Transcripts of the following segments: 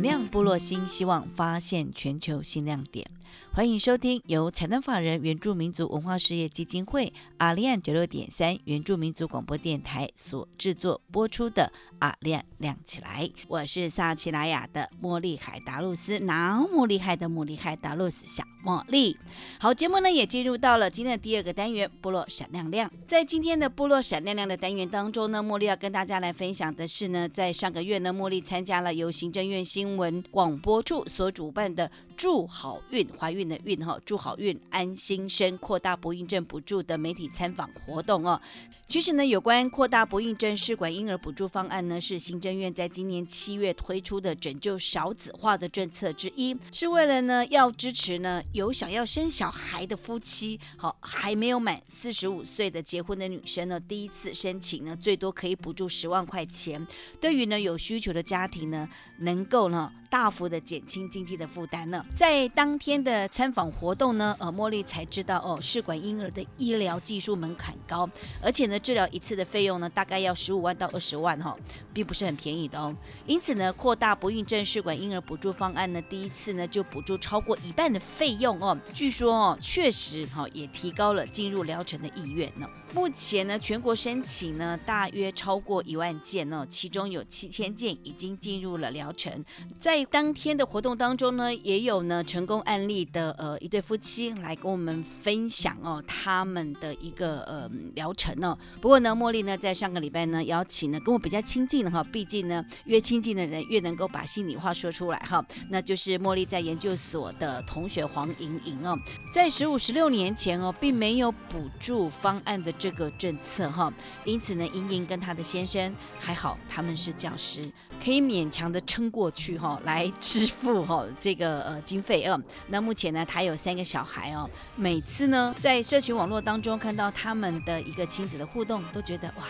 点亮部落新希望，发现全球新亮点。欢迎收听由财团法人原住民族文化事业基金会阿利安九六点三原住民族广播电台所制作播出的《阿亮亮起来》。我是萨奇拉雅的茉莉海达露斯，那么厉害的茉莉海达露斯小茉莉。好，节目呢也进入到了今天的第二个单元——部落闪亮亮。在今天的部落闪亮亮的单元当中呢，茉莉要跟大家来分享的是呢，在上个月呢，茉莉参加了由行政院新闻广播处所主办的“祝好运”怀孕。运的运哈，祝好运安心生，扩大不孕症补助的媒体参访活动哦。其实呢，有关扩大不孕症试管婴儿补助方案呢，是行政院在今年七月推出的拯救少子化的政策之一，是为了呢要支持呢有想要生小孩的夫妻，好还没有满四十五岁的结婚的女生呢，第一次申请呢，最多可以补助十万块钱。对于呢有需求的家庭呢，能够呢大幅的减轻经济的负担呢。在当天的参访活动呢，呃，茉莉才知道哦，试管婴儿的医疗技术门槛高，而且呢，治疗一次的费用呢，大概要十五万到二十万哈，并不是很便宜的哦。因此呢，扩大不孕症试管婴儿补助方案呢，第一次呢就补助超过一半的费用哦。据说哦，确实哈，也提高了进入疗程的意愿呢。目前呢，全国申请呢大约超过一万件呢，其中有七千件已经进入了疗程。在当天的活动当中呢，也有呢成功案例的呃一对夫妻来跟我们分享哦他们的一个呃疗程哦。不过呢，茉莉呢在上个礼拜呢邀请呢跟我比较亲近的哈，毕竟呢越亲近的人越能够把心里话说出来哈。那就是茉莉在研究所的同学黄莹莹哦，在十五十六年前哦，并没有补助方案的。这个政策哈，因此呢，莹莹跟她的先生还好，他们是教师，可以勉强的撑过去哈，来支付哈这个呃经费哦。那目前呢，他有三个小孩哦，每次呢在社群网络当中看到他们的一个亲子的互动，都觉得哇，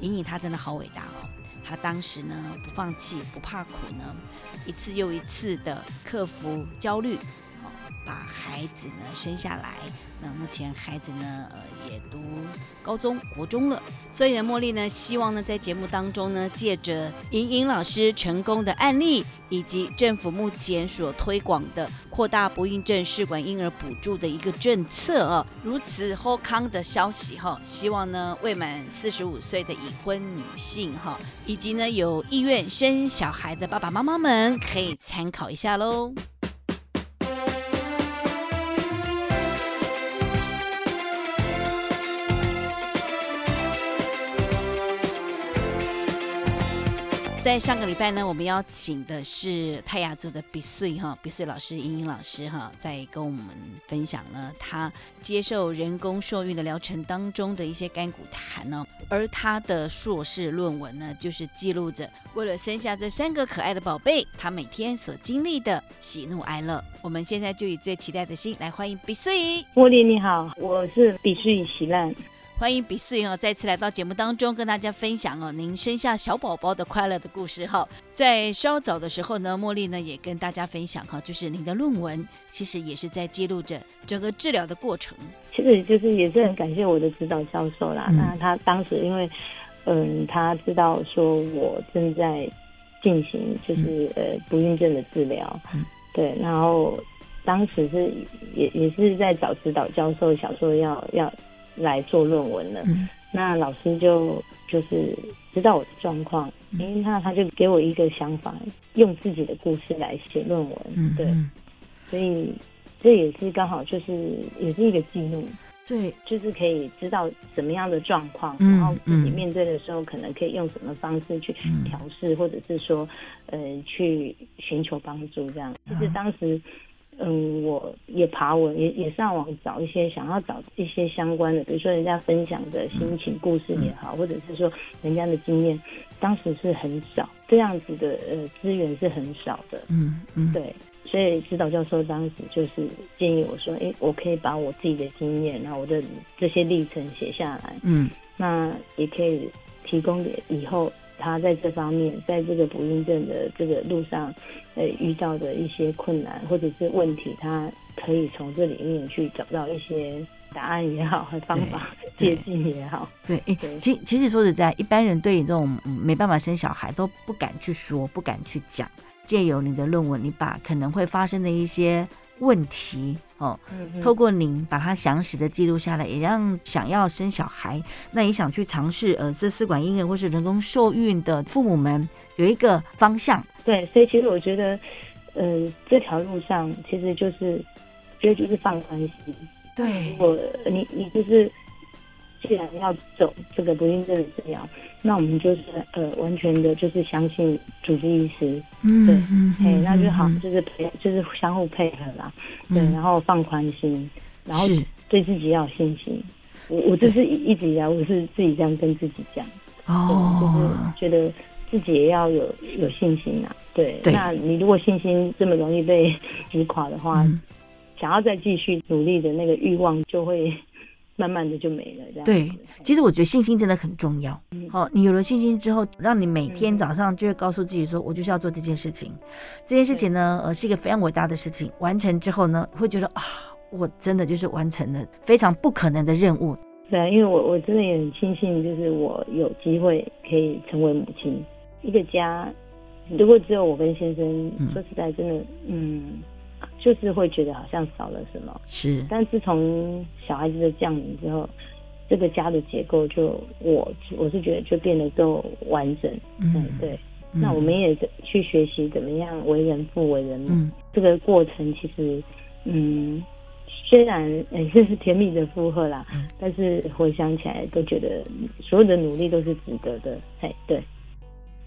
莹莹她真的好伟大哦。她当时呢不放弃，不怕苦呢，一次又一次的克服焦虑。把孩子呢生下来，那目前孩子呢呃也读高中国中了，所以呢茉莉呢希望呢在节目当中呢借着莹莹老师成功的案例，以及政府目前所推广的扩大不孕症试管婴儿补助的一个政策啊，如此好康的消息哈，希望呢未满四十五岁的已婚女性哈，以及呢有意愿生小孩的爸爸妈妈们可以参考一下喽。在上个礼拜呢，我们邀请的是泰雅族的比穗哈，比穗老师、英英老师哈，在跟我们分享了他接受人工受孕的疗程当中的一些干股谈呢。而他的硕士论文呢，就是记录着为了生下这三个可爱的宝贝，他每天所经历的喜怒哀乐。我们现在就以最期待的心来欢迎比穗。茉莉你好，我是比穗喜烂。欢迎比穗哦，再次来到节目当中，跟大家分享哦，您生下小宝宝的快乐的故事哈。在稍早的时候呢，茉莉呢也跟大家分享哈，就是您的论文其实也是在记录着整个治疗的过程。其实就是也是很感谢我的指导教授啦。那他当时因为嗯，他知道说我正在进行就是呃不孕症的治疗，对，然后当时是也也是在找指导教授，想说要要。来做论文了，那老师就就是知道我的状况，因为他他就给我一个想法，用自己的故事来写论文，对，所以这也是刚好就是也是一个记录。对，就是可以知道怎么样的状况，嗯然后自己嗯。面对的时候，可能可以用什么方式去嗯。调试，或者是说，呃，去寻求帮助这样。其实当时，嗯，我也爬文，也也上网找一些想要找一些相关的，比如说人家分享的心情故事也好，或者是说人家的经验，当时是很少这样子的呃资源是很少的，嗯嗯，对，所以指导教授当时就是建议我说，哎，我可以把我自己的经验，然后我的这些历程写下来，嗯。那也可以提供给以后他在这方面，在这个不孕症的这个路上，呃，遇到的一些困难或者是问题，他可以从这里面去找到一些答案也好，和方法 对借鉴也好。对，其其实说实在，一般人对这种、嗯没办法生小孩都不敢去说，不敢去讲。借由你的论文，你把可能会发生的一些问题哦，透过您把它详实的记录下来，也让想要生小孩，那也想去尝试呃这试管婴儿或是人工受孕的父母们有一个方向。对，所以其实我觉得，呃，这条路上其实就是，觉得就是放宽心。对我你你就是既然要走这个不孕症的治疗，那我们就是呃完全的就是相信主治医师，嗯对嗯哎、那就好嗯，就是配就是相互配合啦，对，嗯然后放宽心，然后对自己要有信心。我我这是一直以来我是自己这样跟自己讲，对，就是哦，觉得自己也要有有信心啊。对，对。那你如果信心这么容易被击垮的话，嗯。想要再继续努力的那个欲望就会慢慢的就没了。这样对，其实我觉得信心真的很重要。嗯好、你有了信心之后，让你每天嗯早上就会告诉自己说，我就是要做这件事情。这件事情呢，呃，是一个非常伟大的事情。完成之后呢，会觉得啊，我真的就是完成了非常不可能的任务。对啊，因为我我真的也很庆幸，就是我有机会可以成为母亲。一个家，如果只有我跟先生，嗯说实在，真的，嗯，就是会觉得好像少了什么。是，但自从小孩子的降临之后，这个家的结构就我我是觉得就变得更完整。嗯，对。嗯那我们也去学习怎么样为人父为人母。嗯这个过程其实，嗯，虽然 呃这是甜蜜的负荷啦，嗯但是回想起来都觉得所有的努力都是值得的。哎，对，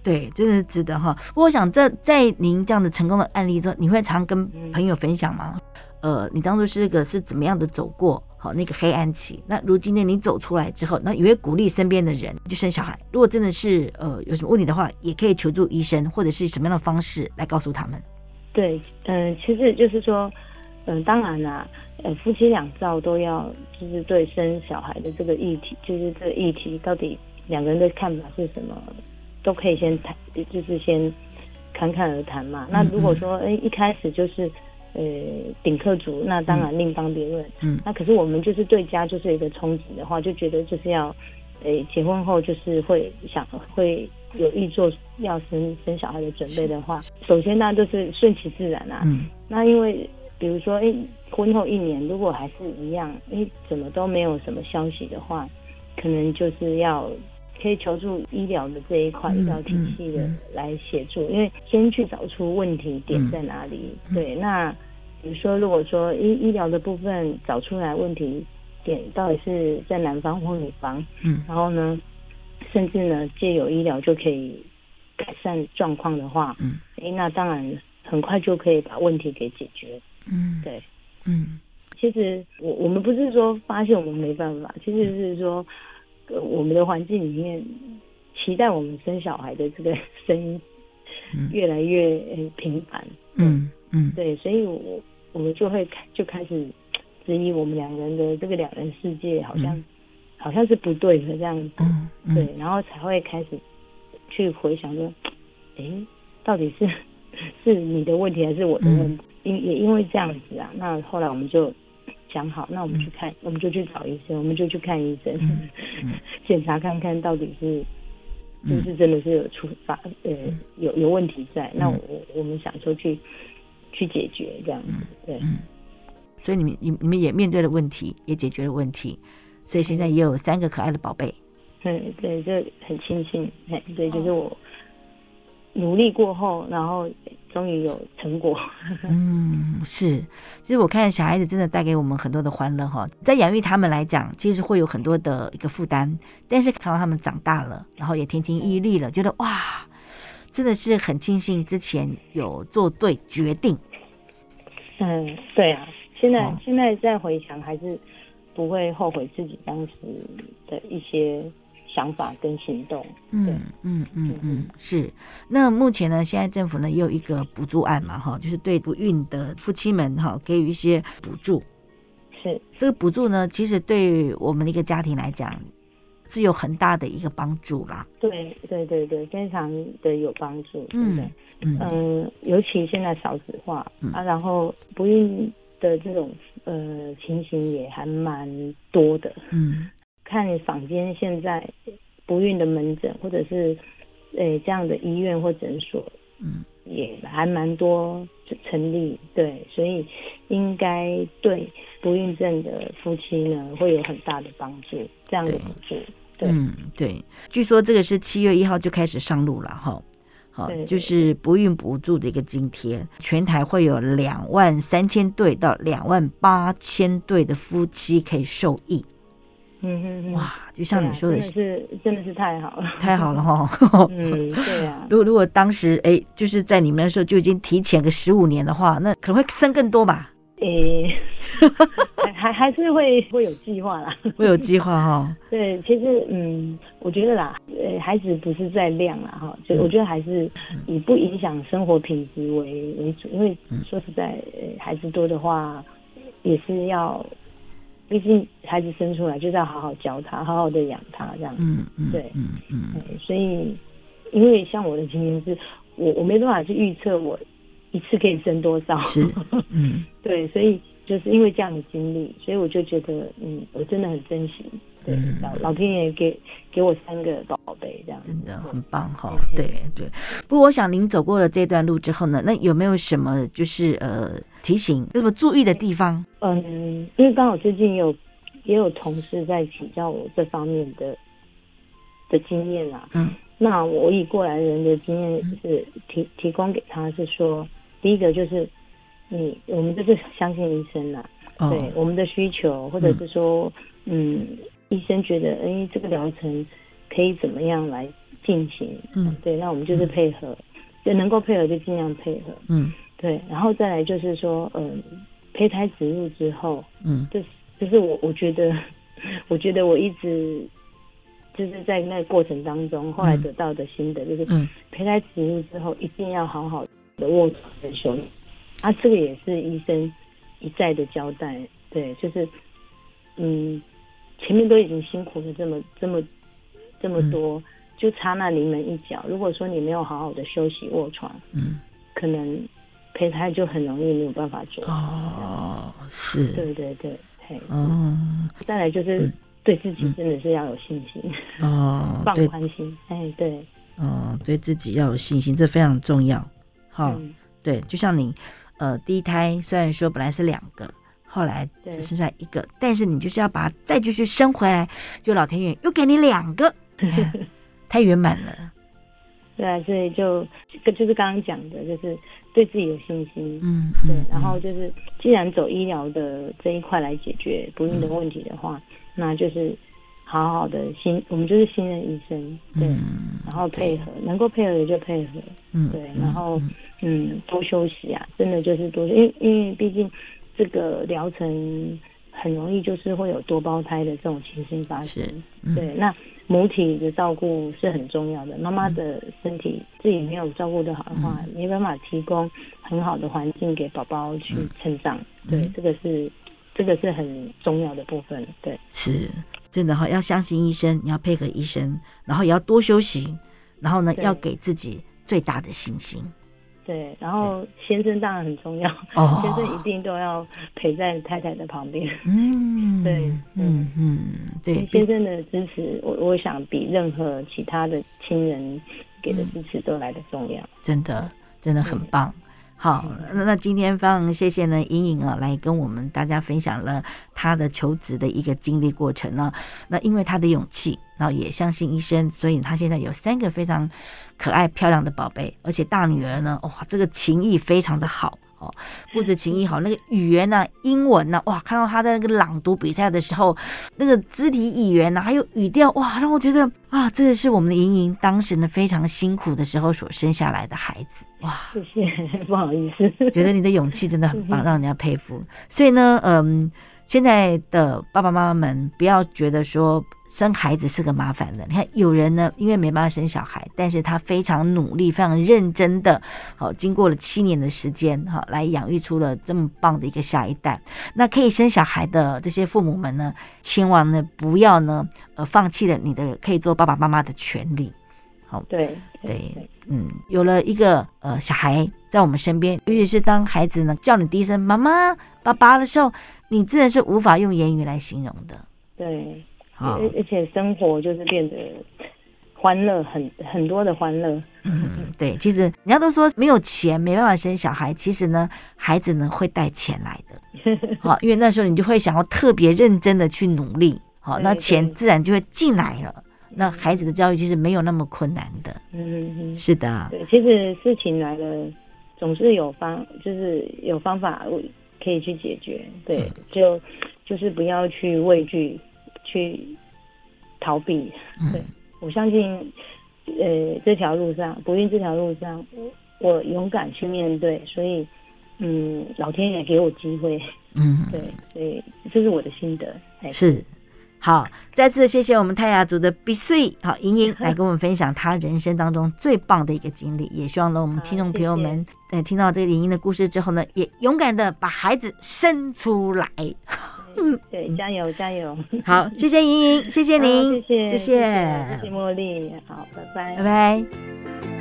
对，真的是值得哈。不过我想这在您这样的成功的案例之后，你会常跟嗯朋友分享吗？呃，你当初是个是怎么样的走过好那个黑暗期？那如今呢，你走出来之后，那也会鼓励身边的人去生小孩。如果真的是呃有什么问题的话，也可以求助医生，或者是什么样的方式来告诉他们。对，嗯、其实就是说，嗯、当然啦，呃，夫妻两造都要就是对生小孩的这个议题，就是这个议题到底两个人的看法是什么，都可以先谈，就是先侃侃而谈嘛。那如果说，哎、一开始就是。呃，顶客族，那当然另当别论。嗯那可是我们就是对家就是一个憧憬的话，就觉得就是要，呃，结婚后就是会想会有意做要生生小孩的准备的话，首先当然都是顺其自然啊。嗯那因为比如说，哎，婚后一年如果还是一样，哎，怎么都没有什么消息的话，可能就是要可以求助医疗的这一块、嗯医疗体系的嗯来协助，因为先去找出问题点在哪里。嗯对，那比如说，如果说医医疗的部分找出来问题点到底是在男方或女方，嗯。然后呢，甚至呢借由医疗就可以改善状况的话，嗯。诶，那当然很快就可以把问题给解决。嗯对，嗯。其实我我们不是说发现我们没办法，其实是说，呃，我们的环境里面期待我们生小孩的这个声音嗯越来越呃频繁。嗯嗯对，所以我我们就会开就开始质疑我们两个人的这个两人世界好像、嗯好像是不对的这样子。嗯嗯对，然后才会开始去回想说，诶，到底是 是你的问题还是我的嗯问题？因、也因为这样子啊，那后来我们就讲好，那我们去看，我们就去找医生，我们就去看医生，检查看看到底是。是嗯不是真的是有出发呃有有问题在？那嗯我我们想说去去解决这样子，对。嗯，所以你们你你们也面对了问题，也解决了问题，所以现在也有三个可爱的宝贝。嗯，对，就很庆幸，嘿，对，就是哦我努力过后，然后终于有成果。嗯，是。其实我看小孩子真的带给我们很多的欢乐哈，在养育他们来讲，其实会有很多的一个负担，但是看到他们长大了，然后也亭亭玉立了，觉得哇，真的是很庆幸之前有做对决定。嗯，对啊，现在、哦现在再回想，还是不会后悔自己当时的一些想法跟行动。嗯嗯嗯嗯，是。那目前呢，现在政府呢也有一个补助案嘛，哈，就是对不孕的夫妻们哈给予一些补助。是，这个补助呢，其实对我们的一个家庭来讲是有很大的一个帮助啦。对对对对，非常的有帮助？嗯嗯，尤其现在少子化、嗯啊，然后不孕的这种呃情形也还蛮多的。嗯看坊间现在不孕的门诊，或者是诶这样的医院或诊所，嗯也还蛮多成立，对，所以应该对不孕症的夫妻呢会有很大的帮助，这样的对补助，对，嗯，对。据说这个是七月一号就开始上路了哈。好就是不孕补助的一个津贴，全台会有两万三千对到两万八千对的夫妻可以受益。嗯哼哼，哇，就像你说的，啊真的是真的是太好了，太好了哈。嗯，对啊，如 果如果当时哎，就是在你们那时候就已经提前个十五年的话，那可能会生更多吧？诶、还还还是会会有计划啦。会有计划哈。对，其实嗯，我觉得啦，呃，孩子不是在量啦哈，就嗯我觉得还是以不影响生活品质为为主，因为嗯说实在，呃，孩子多的话也是要，毕竟孩子生出来就是要好好教他，好好的养他这样。嗯嗯，对。嗯嗯嗯，所以因为像我的经验是，我我没办法去预测我一次可以生多少，是嗯。对，所以就是因为这样的经历，所以我就觉得，嗯，我真的很珍惜，对，嗯老老天爷给给我三个宝贝，这样真的很棒哈嗯。对对。不过我想您走过了这段路之后呢，那有没有什么就是呃提醒，有什么注意的地方？嗯，因为刚好最近也有也有同事在请教我这方面的的经验啦。嗯那我以过来人的经验是提提供给他是说，第一个就是你我们就是相信医生啦，哦对我们的需求，或者是说，嗯，医生觉得，哎，这个疗程可以怎么样来进行？嗯。对，那我们就是配合，就能够配合就尽量配合。嗯。对，然后再来就是说，嗯，胚胎植入之后，嗯。就是就是我我觉得，我觉得我一直就是在那个过程当中，后来得到的心得就是，嗯。胚胎植入之后一定要好好的卧床跟休息。啊，这个也是医生一再的交代，对，就是嗯，前面都已经辛苦了这么这么这么多，就差那临门一脚。如果说你没有好好的休息卧床，嗯。可能胚胎就很容易没有办法做。哦是。对对对，嘿，哦。再来就是嗯。对自己真的是要有信心，放哦放宽心。哎，对，哦对自己要有信心，这非常重要。好、嗯，对，就像你，呃，第一胎虽然说本来是两个，后来只剩下一个，但是你就是要把它再继续生回来，就老天爷又给你两个，哎太圆满了。对啊，所以就就就是刚刚讲的，就是对自己有信心。嗯，对嗯，然后就是，既然走医疗的这一块来解决不孕的问题的话，那就是好好的信，我们就是信任医生，对，嗯然后配合，能够配合的就配合，嗯对，然后嗯，多休息啊，真的就是多，因为因为毕竟这个疗程很容易就是会有多胞胎的这种情形发生。对，那母体的照顾是很重要的，妈妈的身体自己没有照顾的好的话，嗯。没办法提供很好的环境给宝宝去成长，对，嗯这个是这个是很重要的部分，对，是真的哈，要相信医生，你要配合医生，然后也要多休息，然后呢，要给自己最大的信心。对，然后先生当然很重要，哦 先生一定都要陪在太太的旁边。嗯，对嗯嗯，对，先生的支持，我我想比任何其他的亲人给的支持都来的重要。真的真的很棒。好，那那今天非常谢谢呢，莹莹啊，来跟我们大家分享了她的求职的一个经历过程呢。那因为她的勇气，然后也相信医生，所以她现在有三个非常可爱漂亮的宝贝，而且大女儿呢，哇，这个情谊非常的好。哦，不止情谊好，那个语言呐，英文呐，哇，看到她的那个朗读比赛的时候，那个肢体语言呐，还有语调，哇，让我觉得啊，这个是我们的莹莹当时呢非常辛苦的时候所生下来的孩子，哇，谢谢，不好意思，觉得你的勇气真的很棒，让人家佩服。所以呢，嗯，现在的爸爸妈妈们不要觉得说。生孩子是个麻烦的，你看有人呢，因为没办法生小孩，但是他非常努力、非常认真的，好，经过了七年的时间，哈，来养育出了这么棒的一个下一代。那可以生小孩的这些父母们呢，千万呢不要呢，呃，放弃了你的可以做爸爸妈妈的权利。好，对对，嗯，有了一个呃小孩在我们身边，尤其是当孩子呢叫你第一声妈妈、爸爸的时候，你真的是无法用言语来形容的。对。而而且生活就是变得欢乐，很很多的欢乐。嗯，对，其实人家都说没有钱没办法生小孩，其实呢，孩子呢会带钱来的。好，因为那时候你就会想要特别认真的去努力，好，那钱自然就会进来了。那孩子的教育其实没有那么困难的。嗯嗯，是的。对，其实事情来了，总是有方，就是有方法可以去解决。对，就就是不要去畏惧。去逃避，对我相信，呃，这条路上不孕这条路上，我勇敢去面对，所以，嗯，老天爷给我机会，嗯，对，所以这是我的心得，是好，再次谢谢我们泰雅族的碧穗，好莹莹 来跟我们分享她人生当中最棒的一个经历，也希望呢我们听众朋友们，呃，听到这个莹莹的故事之后呢，也勇敢的把孩子生出来。嗯，对，加油加油！好，谢谢莹莹，谢谢您，谢谢谢谢谢谢茉莉，好，拜拜拜拜。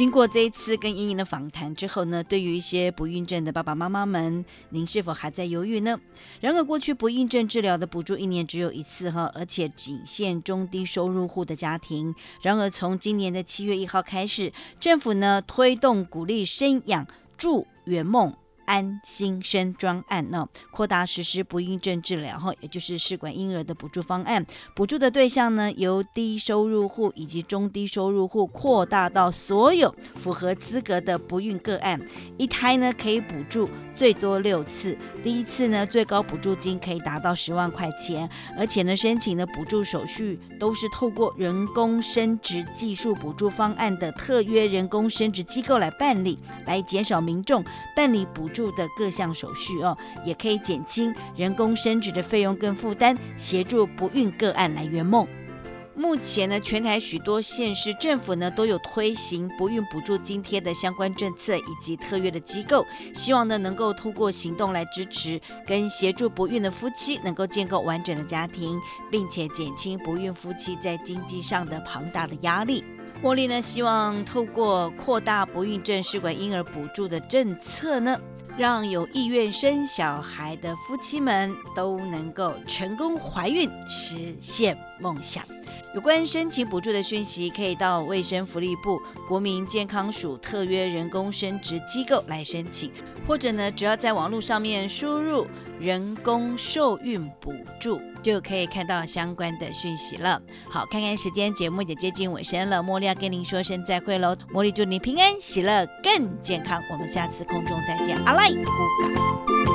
经过这一次跟莹莹的访谈之后呢，对于一些不孕症的爸爸妈妈们，您是否还在犹豫呢？然而，过去不孕症治疗的补助一年只有一次哈，而且仅限中低收入户的家庭。然而，从今年的七月一号开始，政府呢推动鼓励生养助圆梦。安心生专案呢，扩大实施不孕症治疗哈，也就是试管婴儿的补助方案。补助的对象呢，由低收入户以及中低收入户扩大到所有符合资格的不孕个案。一胎呢可以补助最多六次，第一次呢最高补助金可以达到十万块钱，而且呢申请的补助手续都是透过人工生殖技术补助方案的特约人工生殖机构来办理，来减少民众办理补助。的各项手续哦，也可以减轻人工生殖的费用跟负担，协助不孕个案来圆梦。目前呢，全台许多县市政府呢都有推行不孕补助津贴的相关政策以及特约的机构，希望呢能够通过行动来支持跟协助不孕的夫妻，能够建构完整的家庭，并且减轻不孕夫妻在经济上的庞大的压力。茉莉呢希望透过扩大不孕症试管婴儿补助的政策呢。让有意愿生小孩的夫妻们都能够成功怀孕，实现梦想。有关申请补助的讯息，可以到卫生福利部国民健康署特约人工生殖机构来申请，或者呢，只要在网络上面输入“人工受孕补助”，就可以看到相关的讯息了。好，看看时间，节目也接近尾声了，茉莉要跟您说声再会喽。茉莉祝你平安喜乐，更健康。我们下次空中再见，阿赖，古嘎。